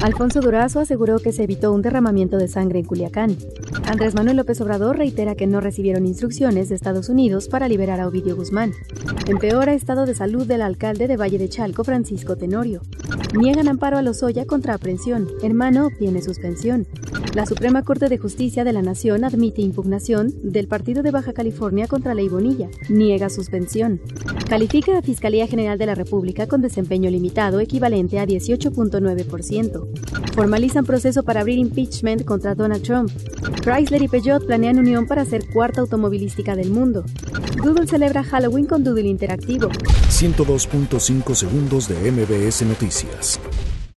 Alfonso Durazo aseguró que se evitó un derramamiento de sangre en Culiacán. Andrés Manuel López Obrador reitera que no recibieron instrucciones de Estados Unidos para liberar a Ovidio Guzmán. Empeora estado de salud del alcalde de Valle de Chalco, Francisco Tenorio. Niegan amparo a Lozoya contra aprehensión. Hermano obtiene suspensión. La Suprema Corte de Justicia de la Nación admite impugnación del Partido de Baja California contra Ley Bonilla. Niega suspensión. Califica a Fiscalía General de la República con desempeño limitado equivalente a 18.9%. Formalizan proceso para abrir impeachment contra Donald Trump. Chrysler y Peugeot planean unión para ser cuarta automovilística del mundo. Google celebra Halloween con Doodle Interactivo. 102.5 segundos de MBS Noticias.